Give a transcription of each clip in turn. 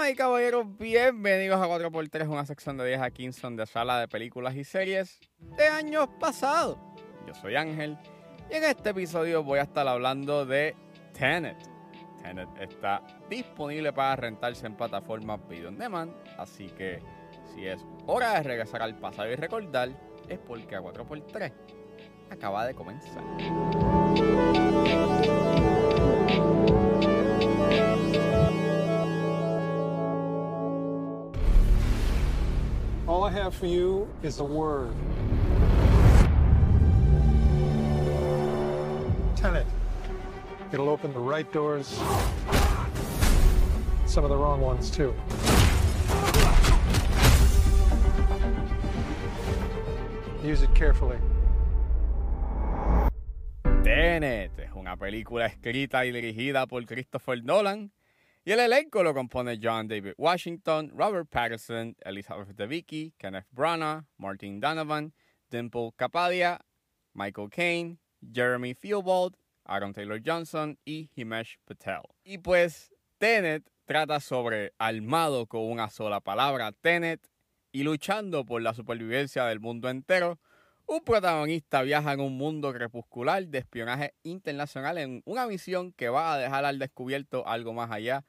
Damas y caballeros, bienvenidos a 4x3, una sección de 10 a 15 de sala de películas y series de años pasados. Yo soy Ángel y en este episodio voy a estar hablando de Tenet. Tenet está disponible para rentarse en plataformas video on demand, así que si es hora de regresar al pasado y recordar, es porque a 4x3 acaba de comenzar. Have for you is a word. Tenet. It'll open the right doors, some of the wrong ones, too. Use it carefully. Tenet es una película escrita y dirigida por Christopher Nolan el elenco lo compone John David Washington, Robert Pattinson, Elizabeth Debicki, Kenneth Branagh, Martin Donovan, Dimple Kapadia, Michael Caine, Jeremy Theobald, Aaron Taylor Johnson y Himesh Patel. Y pues Tenet trata sobre armado con una sola palabra, Tenet, y luchando por la supervivencia del mundo entero, un protagonista viaja en un mundo crepuscular de espionaje internacional en una misión que va a dejar al descubierto algo más allá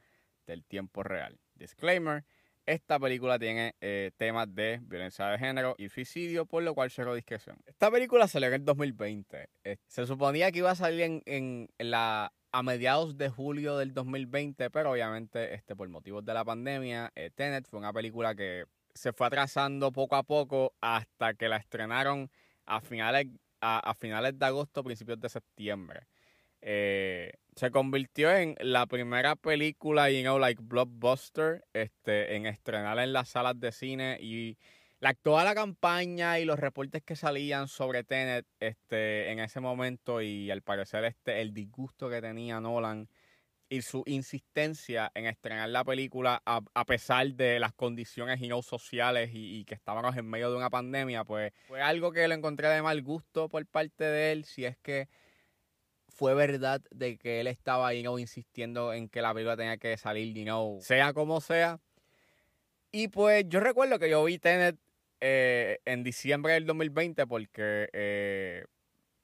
del tiempo real. Disclaimer, esta película tiene eh, temas de violencia de género y suicidio, por lo cual cero discreción. Esta película salió en el 2020. Eh, se suponía que iba a salir en, en la a mediados de julio del 2020, pero obviamente este, por motivos de la pandemia, eh, Tenet fue una película que se fue atrasando poco a poco hasta que la estrenaron a finales, a, a finales de agosto, principios de septiembre. Eh, se convirtió en la primera película, you know, like blockbuster, este, en estrenar en las salas de cine y la, toda la campaña y los reportes que salían sobre Tenet este, en ese momento y al parecer este, el disgusto que tenía Nolan y su insistencia en estrenar la película a, a pesar de las condiciones know, sociales y, y, que estábamos en medio de una pandemia, pues fue algo que lo encontré de mal gusto por parte de él, si es que fue verdad de que él estaba you know, insistiendo en que la película tenía que salir, you know, sea como sea. Y pues yo recuerdo que yo vi Tenet eh, en diciembre del 2020 porque eh,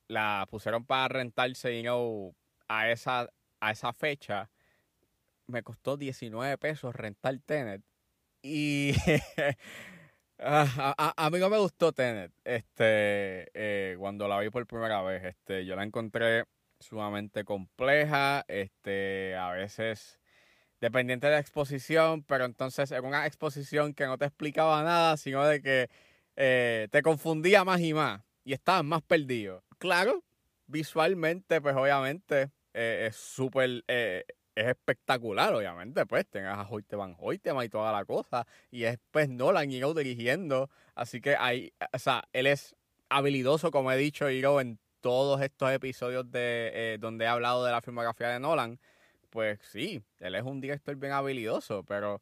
la pusieron para rentarse, you know, a esa a esa fecha me costó 19 pesos rentar Tenet. Y a, mí no me gustó Tenet este, eh, cuando la vi por primera vez. Este, yo la encontré sumamente compleja, este, a veces dependiente de la exposición, pero entonces era una exposición que no te explicaba nada, sino de que eh, te confundía más y más y estabas más perdido. Claro, visualmente, pues obviamente eh, es súper, eh, es espectacular, obviamente, pues tengas a Hoyte Van Hoytema y toda la cosa, y es pues Nolan y dirigiendo, así que hay, o sea, él es habilidoso, como he dicho, Hiro, en todos estos episodios de eh, donde he hablado de la filmografía de Nolan, pues sí, él es un director bien habilidoso, pero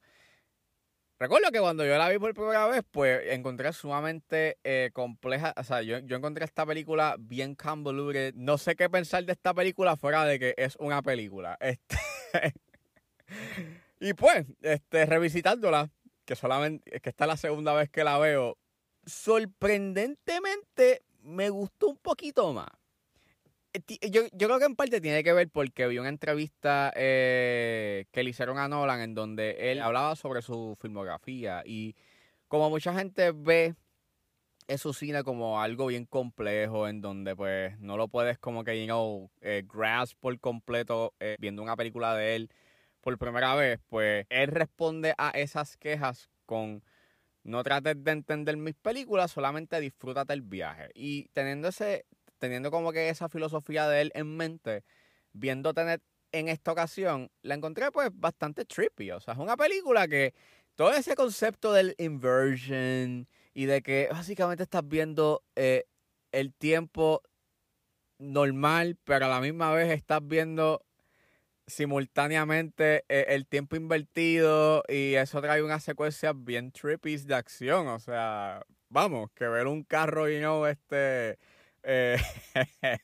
Recuerdo que cuando yo la vi por primera vez, pues encontré sumamente eh, compleja. O sea, yo, yo, encontré esta película bien convoluted. No sé qué pensar de esta película fuera de que es una película. Este. y pues, este, revisitándola, que solamente, que esta es la segunda vez que la veo, sorprendentemente me gustó un poquito más. Yo, yo, creo que en parte tiene que ver porque vi una entrevista eh, que le hicieron a Nolan en donde él hablaba sobre su filmografía y como mucha gente ve su cine como algo bien complejo en donde pues no lo puedes como que, you know, eh, grasp por completo eh, viendo una película de él por primera vez, pues él responde a esas quejas con no trates de entender mis películas, solamente disfrútate el viaje. Y teniendo ese, teniendo como que esa filosofía de él en mente, viendo tener en esta ocasión, la encontré pues bastante trippy. O sea, es una película que todo ese concepto del inversion y de que básicamente estás viendo eh, el tiempo normal, pero a la misma vez estás viendo simultáneamente eh, el tiempo invertido y eso trae una secuencia bien trippy de acción. O sea, vamos, que ver un carro y no este eh,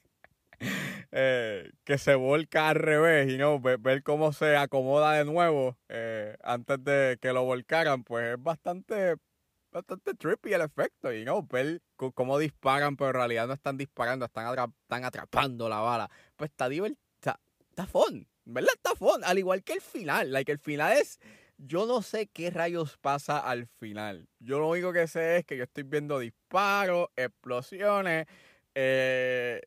eh, que se volca al revés y no ver, cómo se acomoda de nuevo antes de que lo volcaran, pues es bastante bastante trippy el efecto y no ver cómo disparan, pero en realidad no están disparando, están, están atrapando la bala. Pues está divertido, está, está fun, ¿verdad? Está fun, al igual que el final, like el final es yo no sé qué rayos pasa al final. Yo lo único que sé es que yo estoy viendo disparos, explosiones, eh,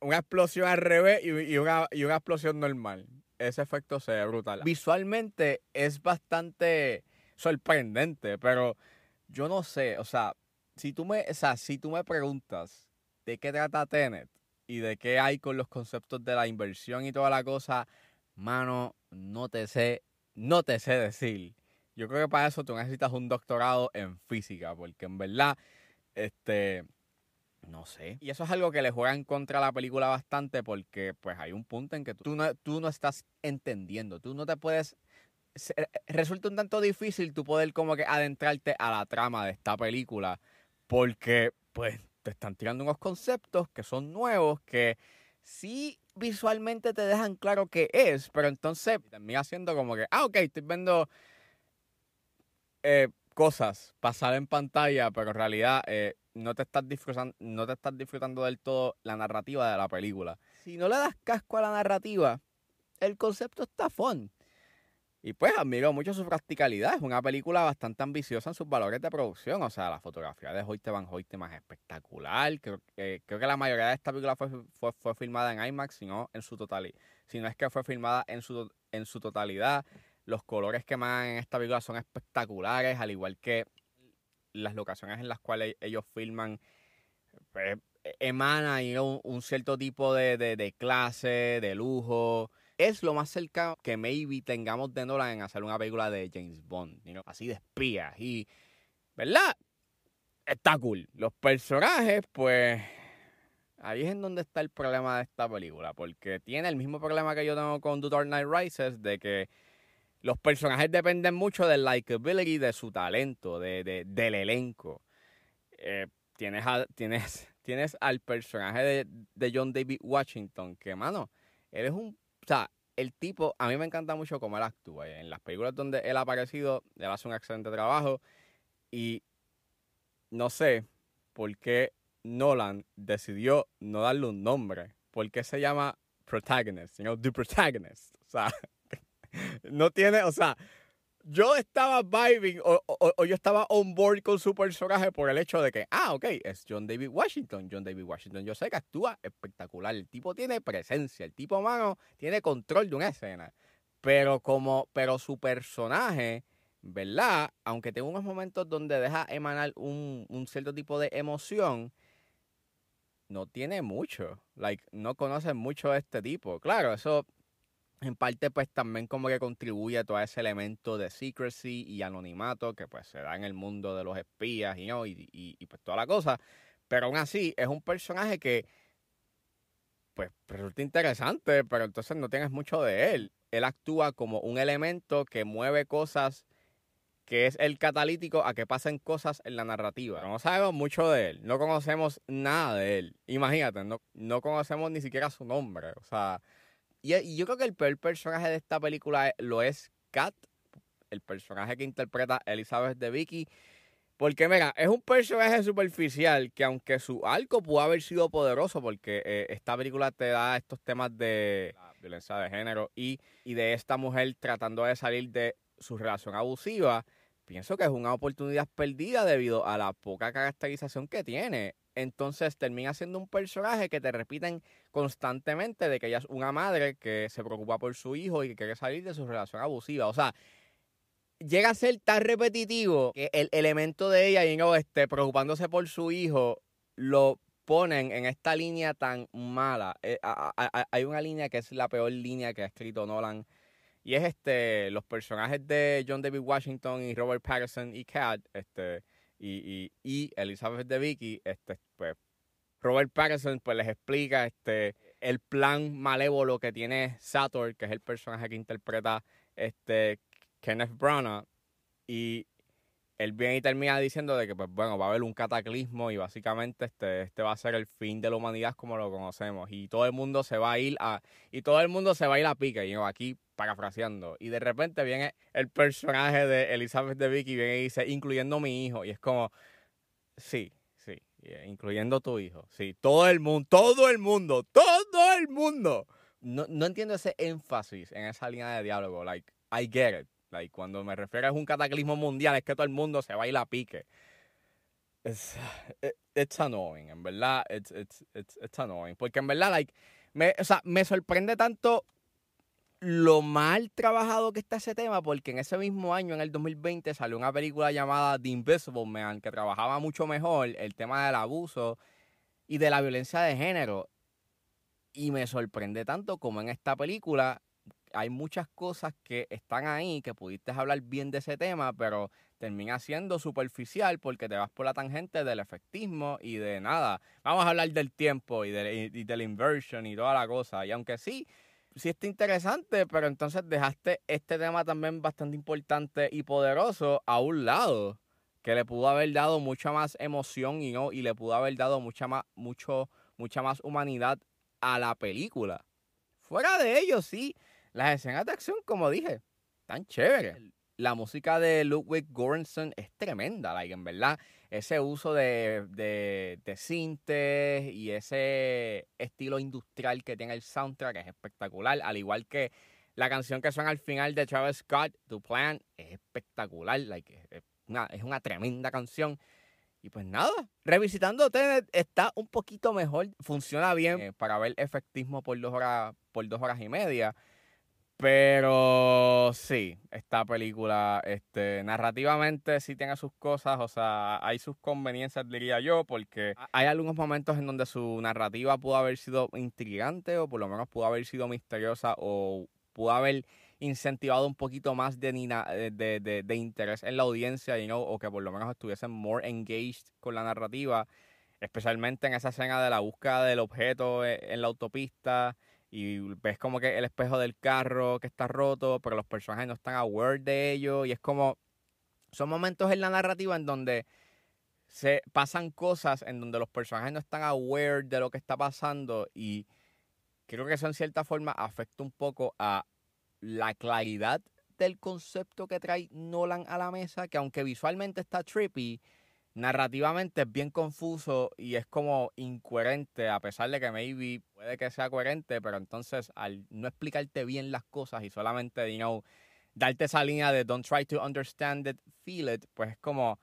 una explosión al revés y, una, y una explosión normal. Ese efecto se ve brutal. Visualmente es bastante sorprendente, pero yo no sé, o sea, si tú me, o sea, si tú me preguntas de qué trata Tenet y de qué hay con los conceptos de la inversión y toda la cosa, mano, no te sé no te sé decir. Yo creo que para eso tú necesitas un doctorado en física, porque en verdad, este, no sé. Y eso es algo que le juega en contra a la película bastante, porque pues hay un punto en que tú no, tú no estás entendiendo, tú no te puedes... Resulta un tanto difícil tú poder como que adentrarte a la trama de esta película, porque pues te están tirando unos conceptos que son nuevos, que sí visualmente te dejan claro qué es, pero entonces termina siendo como que, ah, ok, estoy viendo eh, cosas pasar en pantalla, pero en realidad eh, no, te estás disfrutando, no te estás disfrutando del todo la narrativa de la película. Si no le das casco a la narrativa, el concepto está fun. Y pues admiro mucho su practicalidad. Es una película bastante ambiciosa en sus valores de producción. O sea, la fotografía de Hoyte Van Hoyte más espectacular. Creo, que la mayoría de esta película fue, fue, filmada en IMAX, sino en su totalidad. Si no es que fue filmada en su, en su totalidad. Los colores que emanan en esta película son espectaculares, al igual que las locaciones en las cuales ellos filman. Pues, emana un, cierto tipo de, de clase, de lujo es lo más cercano que maybe tengamos de Nolan en hacer una película de James Bond, así de espías. Y, ¿verdad? Está cool. Los personajes, pues, ahí es en donde está el problema de esta película, porque tiene el mismo problema que yo tengo con The Dark Knight Rises, de que los personajes dependen mucho del likability, de su talento, de, del elenco. Eh, tienes, tienes, tienes al personaje de, de John David Washington, que, mano, él es un o sea, el tipo, a mí me encanta mucho cómo él actúa. En las películas donde él ha aparecido, él hace un excelente trabajo. Y no sé por qué Nolan decidió no darle un nombre. ¿Por qué se llama Protagonist? You know, The Protagonist. O sea, no tiene, o sea, yo estaba vibing o, yo estaba on board con su personaje por el hecho de que, ah, ok, es John David Washington. John David Washington, yo sé que actúa espectacular. El tipo tiene presencia, el tipo, mano, tiene control de una escena. Pero como, pero su personaje, ¿verdad? Aunque tenga unos momentos donde deja emanar un, un cierto tipo de emoción, no tiene mucho. Like, no conoce mucho a este tipo. Claro, eso en parte pues también como que contribuye a todo ese elemento de secrecy y anonimato que pues se da en el mundo de los espías y, y, pues toda la cosa. Pero aún así es un personaje que pues resulta interesante, pero entonces no tienes mucho de él. Él actúa como un elemento que mueve cosas que es el catalítico a que pasen cosas en la narrativa. no sabemos mucho de él, no conocemos nada de él. Imagínate, no, no conocemos ni siquiera su nombre. O sea, y, yo creo que el peor personaje de esta película lo es Kat, el personaje que interpreta Elizabeth de Vicky. Porque, mira, es un personaje superficial que aunque su arco pudo haber sido poderoso, porque eh, esta película te da estos temas de violencia de género y, y de esta mujer tratando de salir de su relación abusiva, pienso que es una oportunidad perdida debido a la poca caracterización que tiene. Entonces termina siendo un personaje que te repiten constantemente de que ella es una madre que se preocupa por su hijo y que quiere salir de su relación abusiva. O sea, llega a ser tan repetitivo que el elemento de ella y no esté preocupándose por su hijo lo ponen en esta línea tan mala. Eh, hay una línea que es la peor línea que ha escrito Nolan. Y es este los personajes de John David Washington y Robert Patterson y Cat, este, y, Elizabeth de Vicky, este, pues Robert Pattinson pues les explica este el plan malévolo que tiene Sator, que es el personaje que interpreta este Kenneth Branagh y él viene y termina diciendo de que, pues bueno, va a haber un cataclismo y básicamente este, este va a ser el fin de la humanidad como lo conocemos. Y todo el mundo se va a ir a, y todo el mundo se va a ir a pique, y aquí parafraseando. Y de repente viene el personaje de Elizabeth de Vicky y viene y dice, incluyendo mi hijo. Y es como, sí, sí, incluyendo tu hijo. Sí, todo el mundo, todo el mundo, todo el mundo. No, no entiendo ese énfasis en esa línea de diálogo. Like, I get it. Like, cuando me refiero a un cataclismo mundial, es que todo el mundo se va a ir a pique. It's, it's annoying, en verdad, it's, it's annoying. Porque en verdad, like, me, o sea, me sorprende tanto lo mal trabajado que está ese tema, porque en ese mismo año, en el 2020, salió una película llamada The Invisible Man, que trabajaba mucho mejor el tema del abuso y de la violencia de género. Y me sorprende tanto como en esta película hay muchas cosas que están ahí que pudiste hablar bien de ese tema, pero termina siendo superficial porque te vas por la tangente del efectismo y de nada. Vamos a hablar del tiempo y de, y de la inversion y toda la cosa. Y aunque sí, sí está interesante, pero entonces dejaste este tema también bastante importante y poderoso a un lado que le pudo haber dado mucha más emoción y no y le pudo haber dado mucha más mucho mucha más humanidad a la película. Fuera de ello, sí, las escenas de acción, como dije, tan chéveres. La música de Ludwig Göransson es tremenda, like, en verdad. Ese uso de, de, de y ese estilo industrial que tiene el soundtrack es espectacular. Al igual que la canción que suena al final de Travis Scott, To Plan, es espectacular. Like, es, una, es una tremenda canción. Y pues nada, revisitando Tenet está un poquito mejor, funciona bien eh, para ver efectismo por dos horas, por dos horas y media. Pero sí, esta película, este, narrativamente sí tiene sus cosas, o sea, hay sus conveniencias, diría yo, porque hay algunos momentos en donde su narrativa pudo haber sido intrigante o por lo menos pudo haber sido misteriosa o pudo haber incentivado un poquito más de, de, de, interés en la audiencia you know, o que por lo menos estuviesen more engaged con la narrativa, especialmente en esa escena de la búsqueda del objeto eh, en la autopista y ves como que el espejo del carro que está roto, pero los personajes no están aware de ello y es como son momentos en la narrativa en donde se pasan cosas en donde los personajes no están aware de lo que está pasando y creo que eso en cierta forma afecta un poco a la claridad del concepto que trae Nolan a la mesa, que aunque visualmente está trippy, narrativamente es bien confuso y es como incoherente, a pesar de que maybe puede que sea coherente, pero entonces al no explicarte bien las cosas y solamente, you know, darte esa línea de don't try to understand it, feel it, pues es como,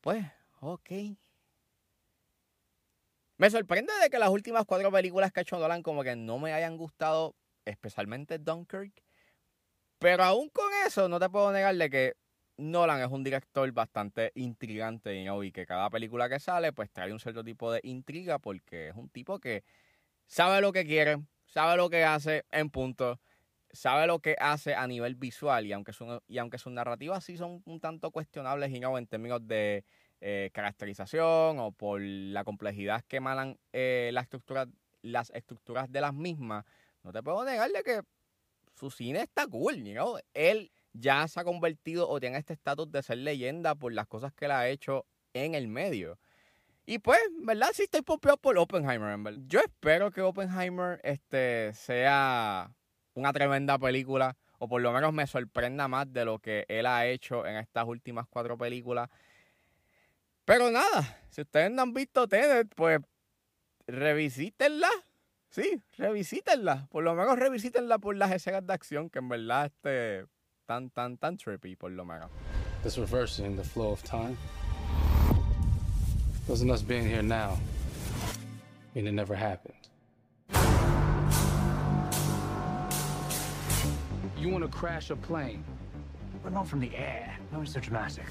pues, ok. Me sorprende de que las últimas cuatro películas que ha hecho Nolan como que no me hayan gustado, especialmente Dunkirk. Pero aún con eso, no te puedo negar de que Nolan es un director bastante intrigante y que cada película que sale pues trae un cierto tipo de intriga porque es un tipo que sabe lo que quiere, sabe lo que hace en punto, sabe lo que hace a nivel visual y aunque, son, y aunque sus narrativas sí son un tanto cuestionables y en términos de eh, caracterización o por la complejidad que emanan eh, estructuras, las estructuras de las mismas, no te puedo negar de que su cine está cool, you Él ya se ha convertido o tiene este estatus de ser leyenda por las cosas que él ha hecho en el medio. Y pues, ¿verdad? Sí estoy pompeado por Oppenheimer, Yo espero que Oppenheimer este, sea una tremenda película, o por lo menos me sorprenda más de lo que él ha hecho en estas últimas cuatro películas. Pero nada, si ustedes no han visto Tenet, pues revisítenla. Sí, revisítenla. Por lo menos revisítenla por las escenas de acción, que en verdad este, tan, tan, tan trippy, por lo menos. This reversing the flow of time. Doesn't us being here now mean it never happened? You want to crash a plane, but not from the air. No, it's so dramatic.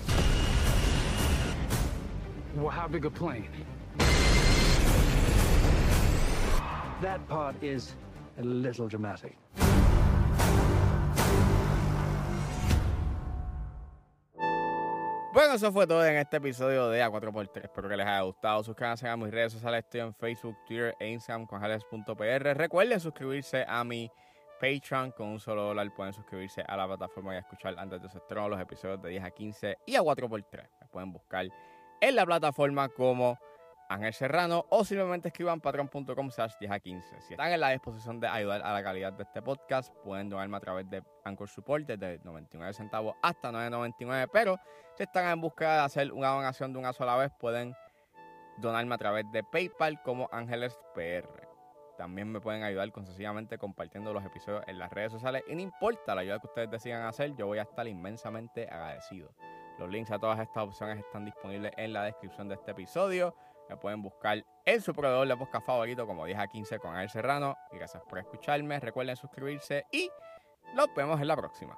Well, how big a plane? That part is a little dramatic. Bueno, eso fue todo en este episodio de A4x3. Espero que les haya gustado. Suscríbanse a mis redes sociales. Estoy en Facebook, Twitter e Instagram con Recuerden suscribirse a mi Patreon. Con un solo dólar pueden suscribirse a la plataforma y escuchar antes de su estreno los episodios de 10 a 15 y a 4x3. Me pueden buscar en la plataforma como Ángel Serrano o simplemente escriban patreon.com slash 10 a 15. Si están en la disposición de ayudar a la calidad de este podcast, pueden donarme a través de Anchor Support desde 99 centavos hasta 9.99, pero si están en busca de hacer una donación de una sola vez, pueden donarme a través de PayPal como Ángeles PR. También me pueden ayudar concesivamente compartiendo los episodios en las redes sociales y no importa la ayuda que ustedes decidan hacer, yo voy a estar inmensamente agradecido. Los links a todas estas opciones están disponibles en la descripción de este episodio. Me pueden buscar en su proveedor de podcast favorito como 10 a 15 con Al Serrano. Y gracias por escucharme. Recuerden suscribirse y nos vemos en la próxima.